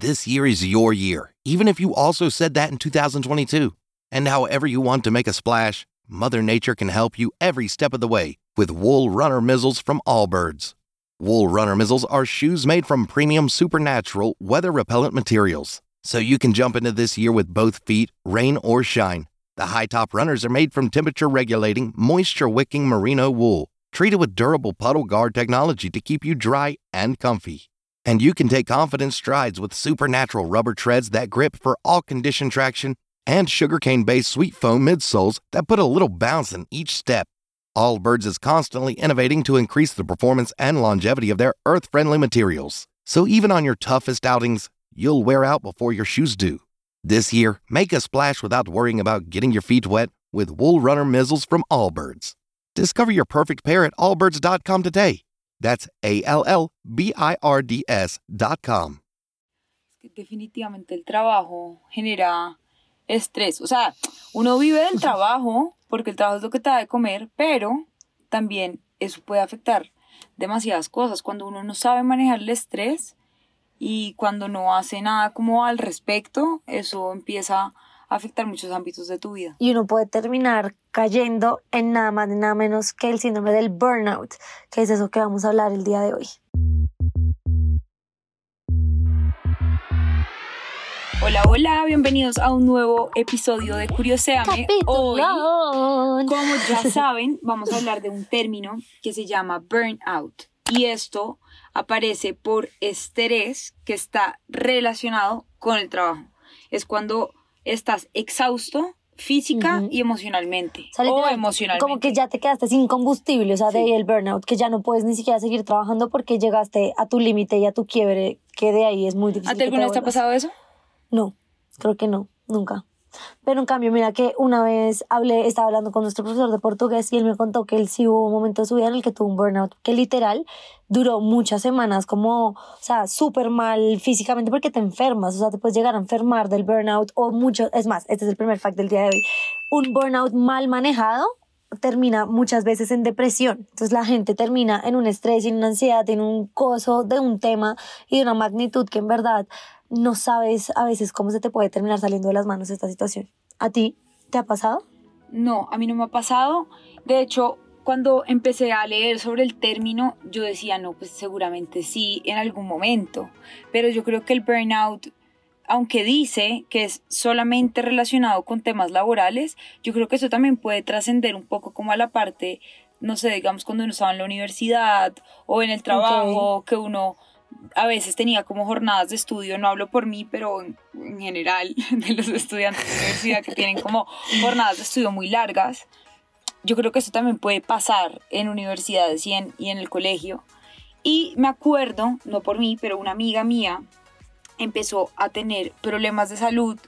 This year is your year, even if you also said that in 2022. And however you want to make a splash, Mother Nature can help you every step of the way with Wool Runner Mizzles from Allbirds. Wool Runner Mizzles are shoes made from premium supernatural weather repellent materials, so you can jump into this year with both feet, rain or shine. The high top runners are made from temperature regulating, moisture wicking merino wool, treated with durable puddle guard technology to keep you dry and comfy. And you can take confident strides with supernatural rubber treads that grip for all condition traction and sugarcane based sweet foam midsoles that put a little bounce in each step. Allbirds is constantly innovating to increase the performance and longevity of their earth friendly materials. So even on your toughest outings, you'll wear out before your shoes do. This year, make a splash without worrying about getting your feet wet with Wool Runner Mizzles from Allbirds. Discover your perfect pair at allbirds.com today. That's A L L B I R D S.com. Definitivamente el trabajo genera estrés. O sea, uno vive del trabajo porque el trabajo es lo que te da de comer, pero también eso puede afectar demasiadas cosas. Cuando uno no sabe manejar el estrés y cuando no hace nada como al respecto, eso empieza a afectar muchos ámbitos de tu vida. Y uno puede terminar cayendo en nada más ni nada menos que el síndrome del burnout, que es eso que vamos a hablar el día de hoy. Hola, hola, bienvenidos a un nuevo episodio de Curioseame. Hoy, como ya saben, vamos a hablar de un término que se llama burnout. Y esto aparece por estrés que está relacionado con el trabajo. Es cuando estás exhausto física y emocionalmente. O, emocionalmente. Como que ya te quedaste sin combustible, o sea, de ahí el burnout, que ya no puedes ni siquiera seguir trabajando porque llegaste a tu límite y a tu quiebre, que de ahí es muy difícil. ¿A ti alguna vez te ha pasado eso? No, creo que no, nunca. Pero en cambio, mira que una vez hablé, estaba hablando con nuestro profesor de portugués y él me contó que él sí hubo un momento de su vida en el que tuvo un burnout, que literal duró muchas semanas como, o sea, súper mal físicamente porque te enfermas, o sea, te puedes llegar a enfermar del burnout o mucho, es más, este es el primer fact del día de hoy, un burnout mal manejado termina muchas veces en depresión. Entonces la gente termina en un estrés, en una ansiedad, en un coso de un tema y de una magnitud que en verdad no sabes a veces cómo se te puede terminar saliendo de las manos esta situación. ¿A ti te ha pasado? No, a mí no me ha pasado. De hecho, cuando empecé a leer sobre el término, yo decía, no, pues seguramente sí, en algún momento. Pero yo creo que el burnout, aunque dice que es solamente relacionado con temas laborales, yo creo que eso también puede trascender un poco como a la parte, no sé, digamos, cuando uno estaba en la universidad o en el trabajo, que uno a veces tenía como jornadas de estudio, no hablo por mí, pero en, general de los estudiantes de universidad que tienen como jornadas de estudio muy largas. Yo creo que eso también puede pasar en universidades y en, y en el colegio. Y me acuerdo, no por mí, pero una amiga mía empezó a tener problemas de salud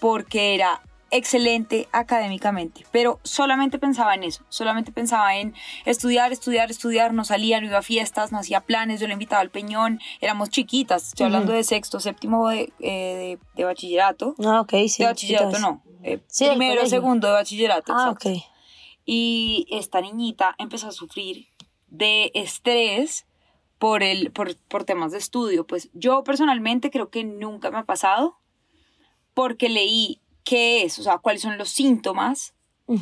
porque era excelente académicamente, pero solamente pensaba en eso, solamente pensaba en estudiar, estudiar, estudiar, no salía, no iba a fiestas, no hacía planes, yo le invitaba al peñón, éramos chiquitas, estoy hablando de sexto, séptimo de, eh, de, bachillerato. Ah, ok, sí. De bachillerato no, eh, primero, segundo de bachillerato. Ah, ok. Y esta niñita empezó a sufrir de estrés por, el, por, por temas de estudio. Pues yo personalmente creo que nunca me ha pasado porque leí qué es, o sea, cuáles son los síntomas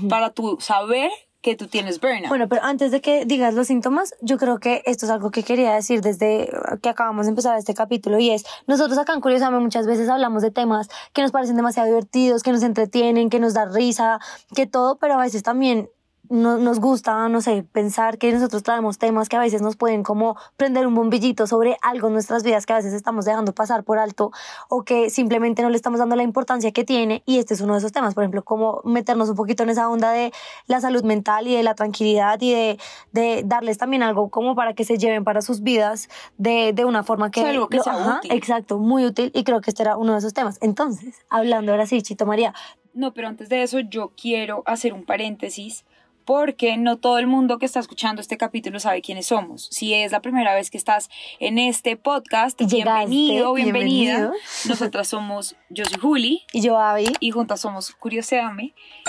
para tú saber que tú tienes burnout. Bueno, pero antes de que digas los síntomas, yo creo que esto es algo que quería decir desde que acabamos de empezar este capítulo y es, nosotros acá en Curiosame muchas veces hablamos de temas que nos parecen demasiado divertidos, que nos entretienen, que nos da risa, que todo, pero a veces también no, nos gusta, no sé, pensar que nosotros traemos temas que a veces nos pueden como prender un bombillito sobre algo en nuestras vidas que a veces estamos dejando pasar por alto o que simplemente no le estamos dando la importancia que tiene y este es uno de esos temas, por ejemplo, como meternos un poquito en esa onda de la salud mental y de la tranquilidad y de, de darles también algo como para que se lleven para sus vidas de, de una forma que... algo que sea útil. Exacto, muy útil y creo que este era uno de esos temas. Entonces, hablando ahora sí, Chito María. No, pero antes de eso yo quiero hacer un paréntesis porque no todo el mundo que está escuchando este capítulo sabe quiénes somos. Si es la primera vez que estás en este podcast, bienvenido, bienvenida. Nosotras somos, yo soy Juli. Y yo Abby. Y juntas somos Curioseame.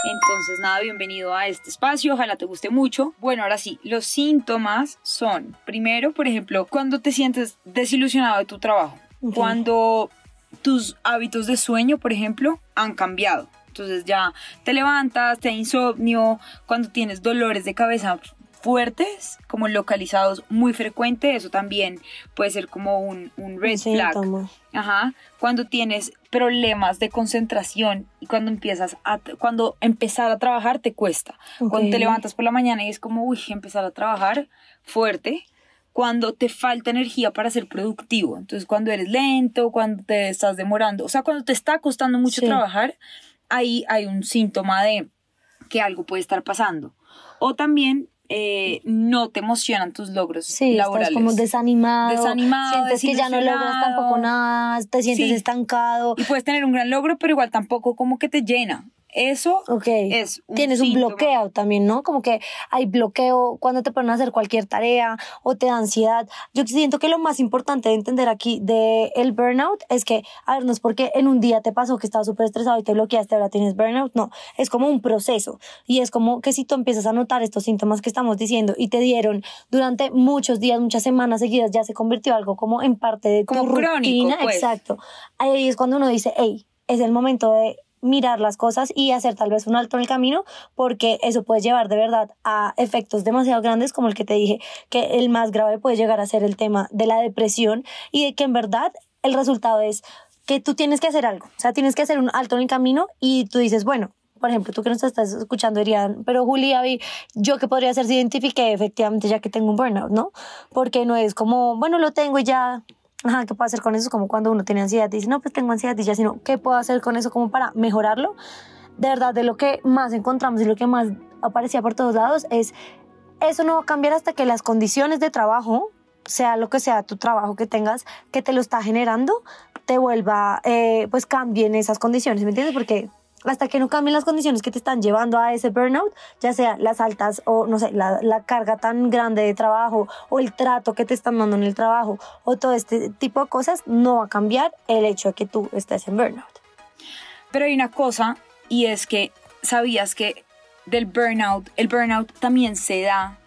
Entonces, nada, bienvenido a este espacio, ojalá te guste mucho. Bueno, ahora sí, los síntomas son, primero, por ejemplo, cuando te sientes desilusionado de tu trabajo, cuando tus hábitos de sueño, por ejemplo, han cambiado. Entonces ya te levantas, te da insomnio, cuando tienes dolores de cabeza fuertes, como localizados muy frecuentes, eso también puede ser como un, un red flag. Ajá. Cuando tienes problemas de concentración y cuando empiezas a, cuando empezar a trabajar te cuesta. Cuando te levantas por la mañana y es como, uy, empezar a trabajar fuerte. Cuando te falta energía para ser productivo. Entonces, cuando eres lento, cuando te estás demorando, o sea, cuando te está costando mucho trabajar, ahí hay un síntoma de que algo puede estar pasando. O también eh, no te emocionan tus logros sí, laborales. Estás como desanimado. Desanimado. Sientes que ya no logras tampoco nada, te sientes estancado. Y puedes tener un gran logro, pero igual tampoco como que te llena. Eso es un Tienes un bloqueo también, ¿no? Como que hay bloqueo cuando te ponen a hacer cualquier tarea o te da ansiedad. Yo siento que lo más importante de entender aquí de el burnout es que, a ver, no es porque en un día te pasó que estabas súper estresado y te bloqueaste, ahora tienes burnout. No, es como un proceso. Y es como que si tú empiezas a notar estos síntomas que estamos diciendo y te dieron durante muchos días, muchas semanas seguidas, ya se convirtió algo como en parte de como tu rutina. Pues. Exacto. Ahí es cuando uno dice, hey, es el momento de mirar las cosas y hacer tal vez un alto en el camino, porque eso puede llevar de verdad a efectos demasiado grandes, como el que te dije, que el más grave puede llegar a ser el tema de la depresión y de que en verdad el resultado es que tú tienes que hacer algo, o sea, tienes que hacer un alto en el camino y tú dices, bueno, por ejemplo, tú que nos estás escuchando dirían, pero Julia, yo qué podría hacer si identifique efectivamente ya que tengo un burnout, ¿no? Porque no es como, bueno, lo tengo y ya ajá, ¿qué puedo hacer con eso? Es como cuando uno tiene ansiedad y dice, no, pues tengo ansiedad y ya, sino, ¿qué puedo hacer con eso como para mejorarlo? De verdad, de lo que más encontramos y lo que más aparecía por todos lados es, eso no va a cambiar hasta que las condiciones de trabajo, sea lo que sea tu trabajo que tengas, que te lo está generando, te vuelva, eh, pues cambien esas condiciones, ¿me entiendes? Porque hasta que no cambien las condiciones que te están llevando a ese burnout, ya sea las altas o no sé, la, la, carga tan grande de trabajo o el trato que te están dando en el trabajo o todo este tipo de cosas, no va a cambiar el hecho de que tú estés en burnout. Pero hay una cosa y es que sabías que del burnout, el burnout también se da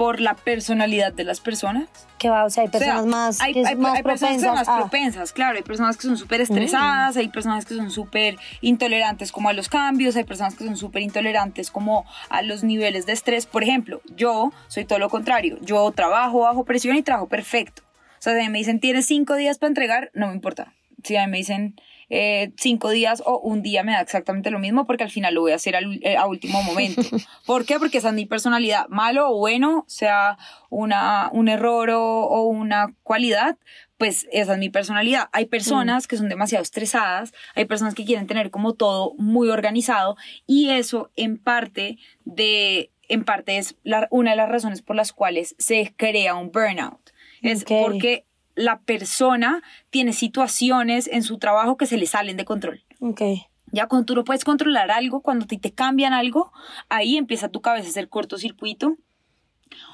por la personalidad de las personas que va, o sea, hay personas más, hay, más personas que son más propensas, claro, hay personas que son súper estresadas, hay personas que son súper intolerantes como a los cambios, hay personas que son súper intolerantes como a los niveles de estrés. Por ejemplo, yo soy todo lo contrario, yo trabajo bajo presión y trabajo perfecto. O sea, si me dicen, tienes cinco días para entregar, no me importa. Si a mí me dicen, eh, cinco días o un día me da exactamente lo mismo porque al final lo voy a hacer eh, a último momento. ¿Por qué? Porque esa es mi personalidad. Malo o bueno, sea una, un error o, una cualidad, pues esa es mi personalidad. Hay personas que son demasiado estresadas, hay personas que quieren tener como todo muy organizado y eso en parte de en parte es una de las razones por las cuales se crea un burnout. Es porque la persona tiene situaciones en su trabajo que se le salen de control. Ok. Ya cuando tú no puedes controlar algo, cuando te, te cambian algo, ahí empieza tu cabeza a hacer cortocircuito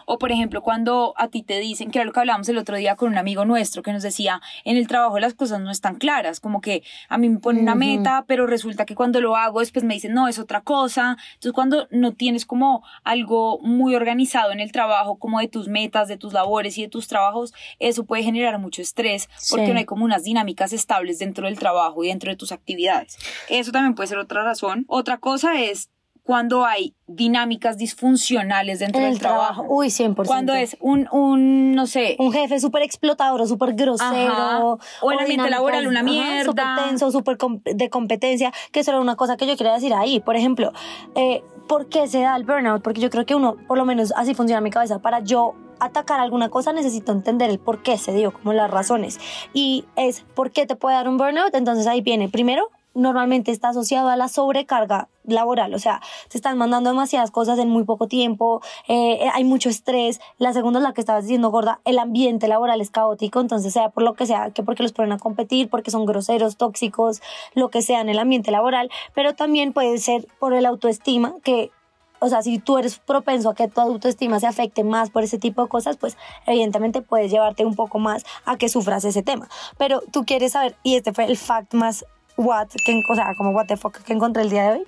o por ejemplo, cuando a ti te dicen, que era lo que hablábamos el otro día con un amigo nuestro que nos decía, en el trabajo las cosas no están claras, como que a mí me ponen una meta, pero resulta que cuando lo hago después me dicen, no, es otra cosa. Entonces cuando no tienes como algo muy organizado en el trabajo, como de tus metas, de tus labores y de tus trabajos, eso puede generar mucho estrés porque no hay como unas dinámicas estables dentro del trabajo y dentro de tus actividades. Eso también puede ser otra razón. Otra cosa es cuando hay dinámicas disfuncionales dentro del trabajo. Uy, 100%. Cuando es un, un no sé... Un jefe súper explotador o súper grosero. O el ambiente laboral una mierda. Súper tenso, súper de competencia, que eso era una cosa que yo quería decir ahí. Por ejemplo, eh, ¿por qué se da el burnout? Porque yo creo que uno, por lo menos así funciona mi cabeza, para yo atacar alguna cosa necesito entender el por qué se dio, como las razones. Y es, ¿por qué te puede dar un burnout? Entonces ahí viene, primero, normalmente está asociado a la sobrecarga laboral, o sea, se están mandando demasiadas cosas en muy poco tiempo, eh, hay mucho estrés, la segunda es la que estabas diciendo, gorda, el ambiente laboral es caótico, entonces sea por lo que sea, que porque los ponen a competir, porque son groseros, tóxicos, lo que sea en el ambiente laboral, pero también puede ser por el autoestima, que o sea, si tú eres propenso a que tu autoestima se afecte más por ese tipo de cosas, pues evidentemente puedes llevarte un poco más a que sufras ese tema. Pero tú quieres saber, y este fue el fact más what, que, o sea, como what the fuck que encontré el día de hoy.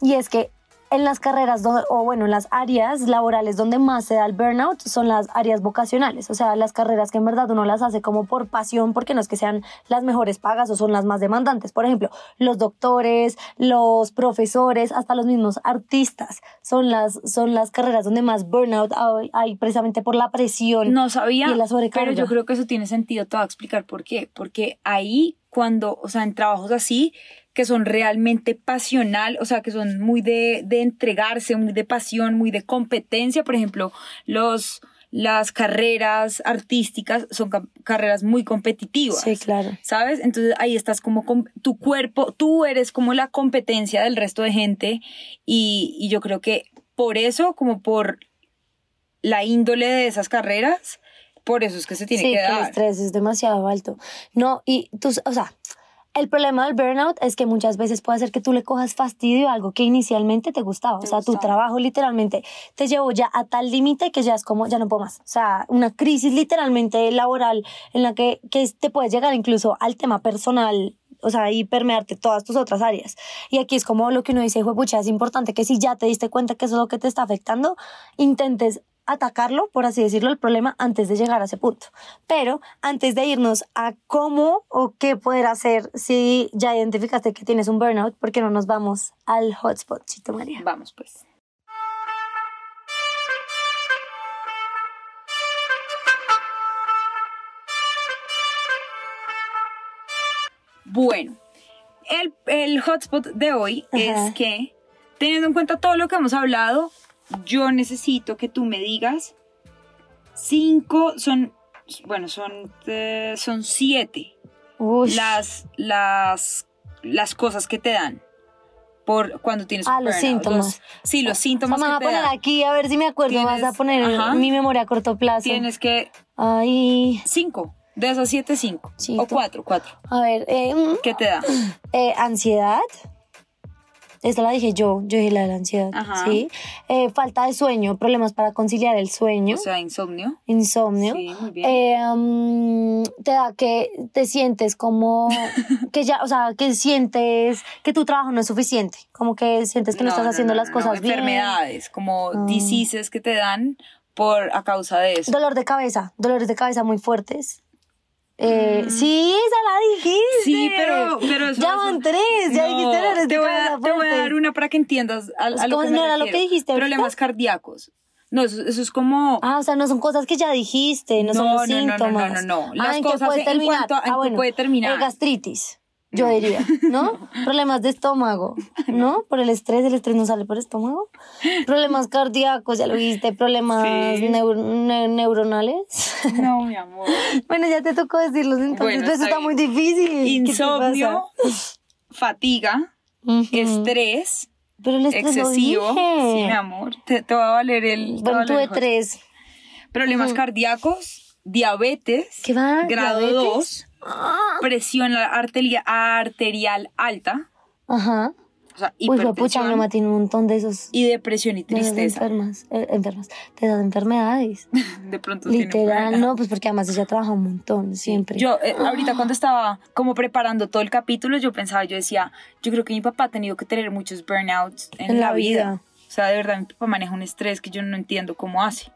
Y es que en las carreras donde- o bueno, en las áreas laborales donde más se da el burnout son las áreas vocacionales, o sea, las carreras que en verdad uno las hace como por pasión, porque no es que sean las mejores pagas o son las más demandantes. Por ejemplo, los doctores, los profesores, hasta los mismos artistas son las, son las carreras donde más burnout hay, hay precisamente por la presión. No sabía, Y la sobrecarga. pero yo creo que eso tiene sentido. Te voy a explicar por qué. Porque ahí, cuando, o sea, en trabajos así, que son realmente pasional, o sea, que son muy de, de entregarse, muy de pasión, muy de competencia, por ejemplo, los, las carreras artísticas son ca- carreras muy competitivas. Sí, claro. ¿Sabes? Entonces ahí estás como con tu cuerpo, tú eres como la competencia del resto de gente y, y yo creo que por eso, como por la índole de esas carreras, por eso es que se tiene sí, que el dar. estrés es demasiado alto. No, y tú, o sea, el problema del burnout es que muchas veces puede ser que tú le cojas fastidio a algo que inicialmente te gustaba. Te o sea, tu trabajo literalmente te llevó ya a tal límite que ya es como, ya no puedo más. O sea, una crisis literalmente laboral en la que, que te puede llegar incluso al tema personal. O sea, y permearte todas tus otras áreas. Y aquí es como lo que uno dice, pucha, es importante que si ya te diste cuenta que eso es lo que te está afectando, intentes atacarlo, por así decirlo, el problema antes de llegar a ese punto. Pero antes de irnos a cómo o qué poder hacer si ya identificaste que tienes un burnout, ¿por qué no nos vamos al hotspot, Chito María? Vamos pues. Bueno, el, el hotspot de hoy Ajá. es que, teniendo en cuenta todo lo que hemos hablado, yo necesito que tú me digas cinco, son, bueno, son, eh, son siete las, las, las cosas que te dan por cuando tienes Ah, los síntomas. sí, los O sea, síntomas me vas a poner dan. aquí a ver si me acuerdo. Vas a poner ajá. mi memoria a corto plazo. Tienes que Ay, cinco. De esas siete, cinco. Chito. O cuatro, cuatro. a ver, eh, mm, ¿Qué te da? eh, ansiedad. Esta la dije yo, yo dije la de la ansiedad, Ajá. ¿sí? Eh, falta de sueño, problemas para conciliar el sueño, O sea, insomnio. insomnio. Sí, muy bien. Eh, te da que te sientes como que ya, o sea, que sientes que tu trabajo no es suficiente, como que sientes que no, estás haciendo las cosas bien. Enfermedades, como Ah. diseases que te dan por a causa de eso. Dolor de cabeza, dolores de cabeza muy fuertes. Eh, Sí, esa la dijiste. Mm. Sí, pero, pero eso, ya van tres, ya No, dijiste dolores te voy, a, te voy a dar una para que entiendas a, a Es lo que ¿no era lo que dijiste ahorita? Problemas cardíacos. No, eso, eso es como... Ah, o sea, no son cosas que ya dijiste, no, son No, los no, no, no, síntomas. no, no, no. Las ah, ¿en qué cosas puede en terminar? cuanto a- ah, qué bueno, puede terminar. eh, gastritis, yo diría, ¿no? Problemas de estómago, ¿no? Por el estrés, el estrés no sale por estómago. Problemas cardíacos, ya lo viste, problemas Sí. neur- ne- neuronales. No, mi amor. bueno, ya te tocó decirlos entonces, Bueno, pero eso está muy difícil. ¿Qué te Insomnio, fatiga, estrés Pero el estrés excesivo. Sí, mi amor. Te, te va a valer el... Bueno, tuve tres. Problemas cardíacos, diabetes, ¿Qué va? grado ¿Diabetes? 2, presión arterial, arterial alta, Ajá. o sea, Uy, fue pucha, mi mamá tiene un montón de esos. y depresión y tristeza. enfermas, eh, enfermas, de esas enfermedades. De pronto tiene Literal, problemas. no, pues porque además ella trabaja un montón, siempre. Yo, eh, ahorita cuando estaba como preparando todo el capítulo, yo pensaba, yo decía, yo creo que mi papá ha tenido que tener muchos burnouts en, la, vida. O sea, de verdad, mi papá maneja un estrés que yo no entiendo cómo hace.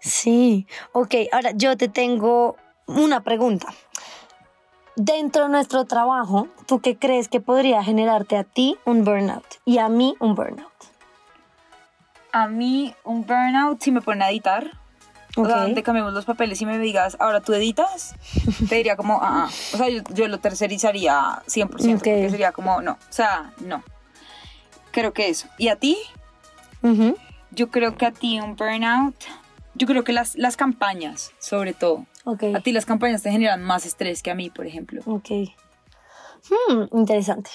Sí, ok, ahora yo te tengo una pregunta. Dentro de nuestro trabajo, ¿tú qué crees que podría generarte a ti un burnout y a mí un burnout? A mí, un burnout, si me ponen a editar, o sea, Ok. donde cambiemos los papeles y me digas, ahora tú editas, te diría como, ah, ah. o sea, yo, yo lo tercerizaría 100%, Ok. porque sería como, no, o sea, no. Creo que eso. ¿Y a ti? Yo creo que a ti un burnout, yo creo que las, las campañas, sobre todo. A ti las campañas te generan más estrés que a mí, por ejemplo. ok. Hmm, interesante.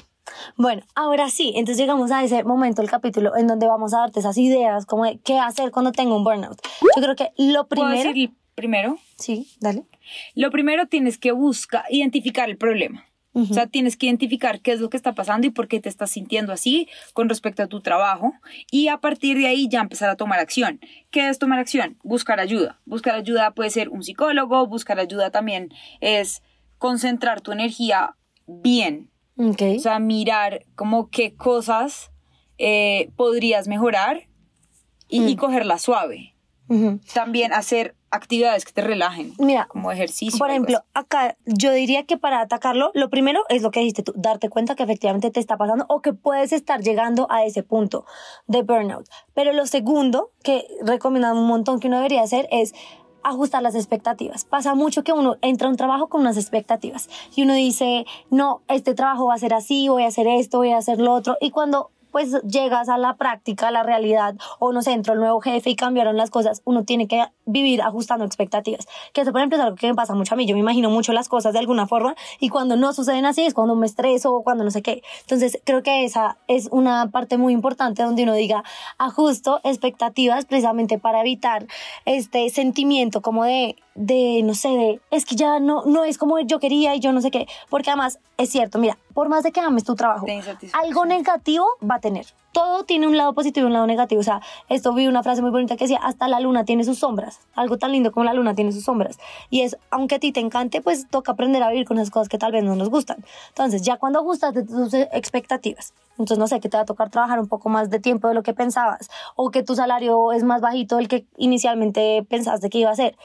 Bueno, ahora sí, entonces llegamos a ese momento del capítulo en donde vamos a darte esas ideas como de qué hacer cuando tengo un burnout. Yo creo que lo ¿Puedo primero... decir primero? Sí, dale. Lo primero tienes que buscar, identificar el problema. O sea, tienes que identificar qué es lo que está pasando y por qué te estás sintiendo así con respecto a tu trabajo y a partir de ahí ya empezar a tomar acción. ¿Qué es tomar acción? Buscar ayuda. Buscar ayuda puede ser un psicólogo, buscar ayuda también es concentrar tu energía bien. Ok. O sea, mirar como qué cosas eh, podrías mejorar y, y cogerla suave. También hacer actividades que te relajen, Mira, como ejercicio. Por ejemplo, acá yo diría que para atacarlo, lo primero es lo que dijiste tú, darte cuenta que efectivamente te está pasando o que puedes estar llegando a ese punto de burnout. Pero lo segundo que recomiendan un montón que uno debería hacer es ajustar las expectativas. Pasa mucho que uno entra a un trabajo con unas expectativas y uno dice, no, este trabajo va a ser así, voy a hacer esto, voy a hacer lo otro. Y cuando pues llegas a la práctica, a la realidad, o no sé, entró el nuevo jefe y cambiaron las cosas, uno tiene que vivir ajustando expectativas. Que eso, por ejemplo, es algo que me pasa mucho a mí. Yo me imagino mucho las cosas de alguna forma y cuando no suceden así es cuando me estreso o cuando no sé qué. Entonces, creo que esa es una parte muy importante donde uno diga, ajusto expectativas precisamente para evitar este sentimiento como de, de no sé, de, es que ya no, no es como yo quería y yo no sé qué. Porque además, es cierto, mira, por más de que ames tu trabajo, algo negativo va a tener. Todo tiene un lado positivo y un lado negativo. O sea, esto vi una frase muy bonita que decía, hasta la luna tiene sus sombras. Algo tan lindo como la luna tiene sus sombras. Y es, aunque a ti te encante, pues toca aprender a vivir con esas cosas que tal vez no nos gustan. Entonces, ya cuando ajustas de tus eh, expectativas, entonces no sé, que te va a tocar trabajar un poco más de tiempo de lo que pensabas, o que tu salario es más bajito del que inicialmente pensaste que iba a ser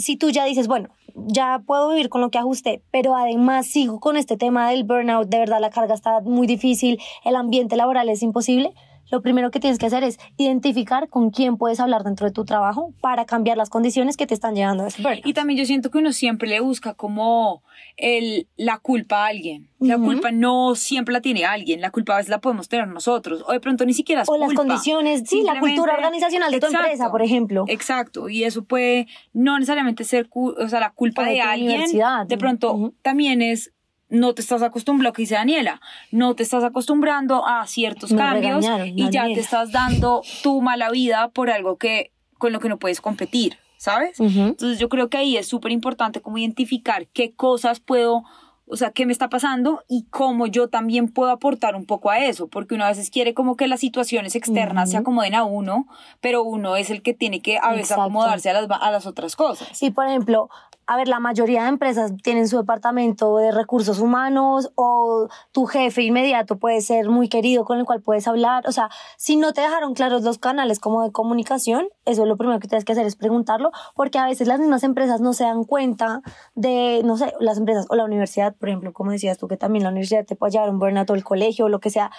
si tú ya dices, bueno, ya puedo vivir con lo que ajusté, pero además sigo con este tema del burnout, de verdad la carga está muy difícil, el ambiente laboral es imposible, lo primero que tienes que hacer es identificar con quién puedes hablar dentro de tu trabajo para cambiar las condiciones que te están llevando a ese burnout. Y también yo siento que uno siempre le busca como el, la culpa a alguien. La culpa no siempre la tiene alguien, la culpa a veces la podemos tener nosotros, o de pronto ni siquiera es o las condiciones, sí, la cultura organizacional de tu Exacto. empresa, por ejemplo. Exacto, y eso puede no necesariamente ser o sea, la culpa O de de tu alguien, de pronto también es no te estás acostumbrando, lo que dice Daniela, no te estás acostumbrando a ciertos Me cambios y ya te estás dando tu mala vida por algo que con lo que no puedes competir, ¿sabes? Entonces yo creo que ahí es súper importante como identificar qué cosas puedo, o sea, qué me está pasando y cómo yo también puedo aportar un poco a eso, porque uno a veces quiere como que las situaciones externas se acomoden a uno, pero uno es el que tiene que a veces Exacto. acomodarse a las, a las otras cosas. Y por ejemplo, a ver, la mayoría de empresas tienen su departamento de recursos humanos o tu jefe inmediato puede ser muy querido con el cual puedes hablar. O sea, si no te dejaron claros los canales como de comunicación, eso es lo primero que tienes que hacer es preguntarlo, porque a veces las mismas empresas no se dan cuenta de, no sé, las empresas o la universidad, por ejemplo, como decías tú, que también la universidad te puede llevar un burnout o el colegio o lo que sea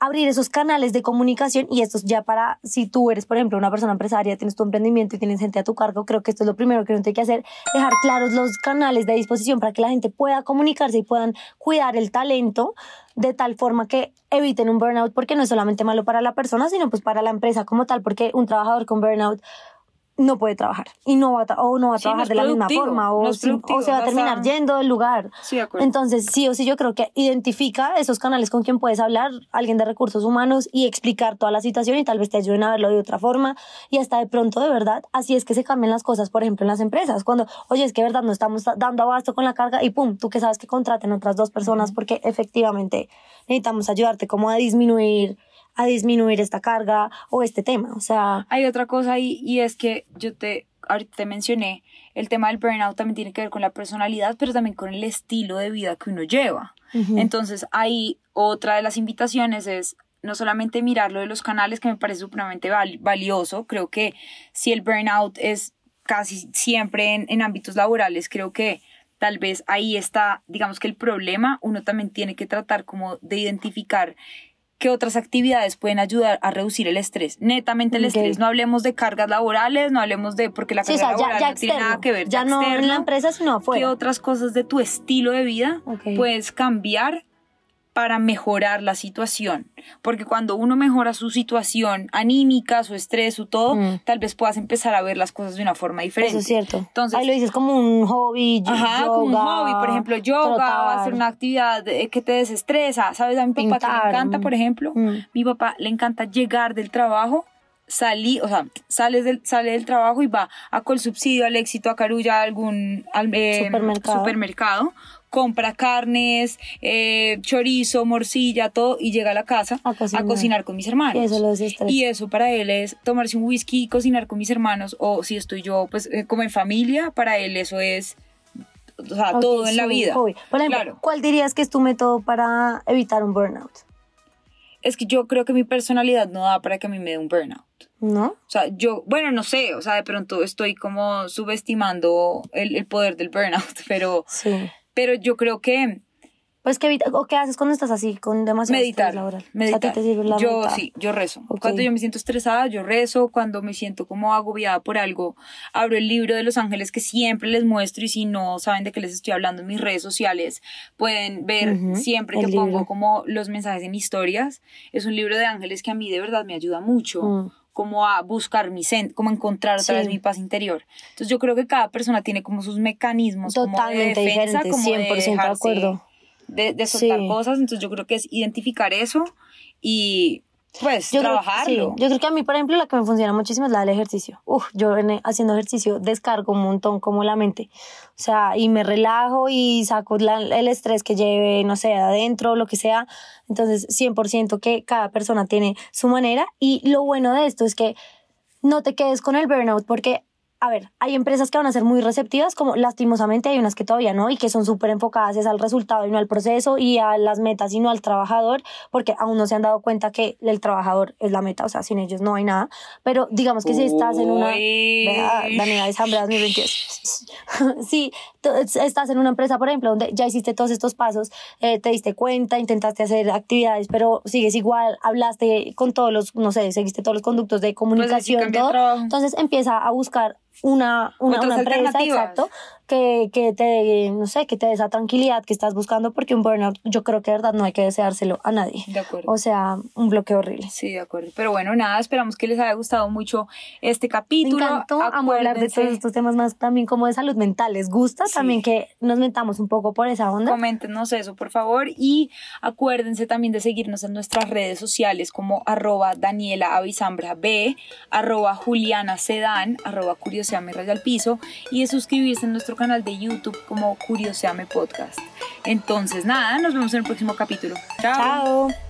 abrir esos canales de comunicación y esto es ya para, si tú eres, por ejemplo, una persona empresaria, tienes tu emprendimiento y tienes gente a tu cargo, creo que esto es lo primero que uno tiene que hacer, dejar claros los canales de disposición para que la gente pueda comunicarse y puedan cuidar el talento de tal forma que eviten un burnout, porque no es solamente malo para la persona, sino pues para la empresa como tal, porque un trabajador con burnout no puede trabajar y no va a, o no va a Sí, trabajar de la misma forma o, no es si- o se va a a terminar estar- yendo del lugar. Sí, de acuerdo. Entonces, sí o sí, yo creo que identifica esos canales con quien puedes hablar, alguien de recursos humanos, y explicar toda la situación y tal vez te ayuden a verlo de otra forma. Y hasta de pronto, de verdad, así es que se cambian las cosas, por ejemplo, en las empresas. Cuando, oye, es que de verdad no estamos dando abasto con la carga y pum, tú que sabes que contraten otras dos personas porque efectivamente necesitamos ayudarte como a disminuir a disminuir esta carga o este tema. O sea, Hay otra cosa ahí y es que yo te, ahorita te mencioné, el tema del burnout también tiene que ver con la personalidad, pero también con el estilo de vida que uno lleva. Entonces, ahí otra de las invitaciones es no solamente mirar lo de los canales, que me parece supremamente val- valioso, creo que si el burnout es casi siempre en, en ámbitos laborales, creo que tal vez ahí está, digamos que el problema, uno también tiene que tratar como de identificar qué otras actividades pueden ayudar a reducir el estrés. Netamente el estrés, no hablemos de cargas laborales, no hablemos de, porque la Sí, o carga sea, laboral ya no tiene nada que ver, ya no en la empresa, sino ¿Qué afuera. otras cosas de tu estilo de vida puedes cambiar para mejorar la situación? Porque cuando uno mejora su situación anímica, su estrés, su todo, Mm. tal vez puedas empezar a ver las cosas de una forma diferente. Eso es cierto. Entonces- Ahí lo dices como un hobby, Ajá, como un hobby, por ejemplo, yoga, trotar. hacer una actividad eh, que te desestresa, ¿sabes? A mi papá que le encanta, mm. por ejemplo, Mm. mi papá le encanta llegar del trabajo, salir, o sea, sales del, sale del trabajo y va a Colsubsidio, al Éxito, a Carulla, a algún al- eh, Supermercado. supermercado, compra carnes, eh, chorizo, morcilla, todo, y llega a la casa A cocinar. con mis hermanos. Y eso. Y eso para él es tomarse un whisky y cocinar con mis hermanos, o si estoy yo, pues eh, como en familia, para él eso es, o sea, Ok, todo en la vida. hobby. Por ejemplo, Claro. ¿cuál dirías que es tu método para evitar un burnout? es que yo creo que mi personalidad no da para que a mí me dé un burnout. ¿No? O sea, yo, bueno, no sé, o sea, de pronto estoy como subestimando el, el poder del burnout, pero, Sí. Pero yo creo que Pues que evita, o qué haces cuando estás así con demasiado meditar. O sea, meditar. ¿a ti te sirve la yo sí, yo rezo. Cuando yo me siento estresada, yo rezo. Cuando me siento como agobiada por algo, abro el libro de los ángeles que siempre les muestro y si no saben de qué les estoy hablando en mis redes sociales, pueden ver siempre el que pongo como los mensajes en historias. Es un libro de ángeles que a mí de verdad me ayuda mucho. Mm. Como a buscar mi cen como a encontrar otra Sí. vez mi paz interior. Entonces yo creo que cada persona tiene como sus mecanismos Totalmente como de defensa, diferente, como 100% de dejarse- acuerdo. de, de soltar Sí. cosas, entonces yo creo que es identificar eso y pues Yo creo, trabajarlo. sí, yo creo que a mí, por ejemplo, la que me funciona muchísimo es la del ejercicio. Uf, yo en- haciendo ejercicio descargo un montón como la mente. O sea, y me relajo y saco la- el estrés que lleve, no sé, adentro, lo que sea. Entonces, 100% que cada persona tiene su manera. Y lo bueno de esto es que no te quedes con el burnout porque, a ver, hay empresas que van a ser muy receptivas, como lastimosamente hay unas que todavía no y que son súper enfocadas es al resultado y no al proceso y a las metas y no al trabajador, porque aún no se han dado cuenta que el trabajador es la meta, o sea, sin ellos no hay nada. Pero digamos que si estás en una... Daniela de Zambra 2022. sí, estás en una empresa, por ejemplo, donde ya hiciste todos estos pasos, eh, te diste cuenta, intentaste hacer actividades, pero sigues igual, hablaste con todos los, no sé, seguiste todos los conductos de Pues, comunicación, cambia todo. Entonces empieza a buscar una, una, empresa, exacto, que, que te, dé, no sé, que te dé esa tranquilidad que estás buscando, porque un burnout, yo creo que de verdad no hay que deseárselo a nadie. De acuerdo. O sea, un bloqueo horrible. Sí, de acuerdo. Pero bueno, nada, esperamos que les haya gustado mucho este Me capítulo. encantó amo hablar de todos estos temas más también como de salud mental. ¿Les gusta Sí. también que nos metamos un poco por esa onda? Coméntenos eso, por favor. Y acuérdense también de seguirnos en nuestras redes sociales como arroba Daniela Avisambra B, arroba Juliana Sedan, arroba Curioseame Raya al Piso y de suscribirse en nuestro canal de YouTube como Curioseame Podcast. Entonces, nada, nos vemos en el próximo capítulo. Chao. Chao.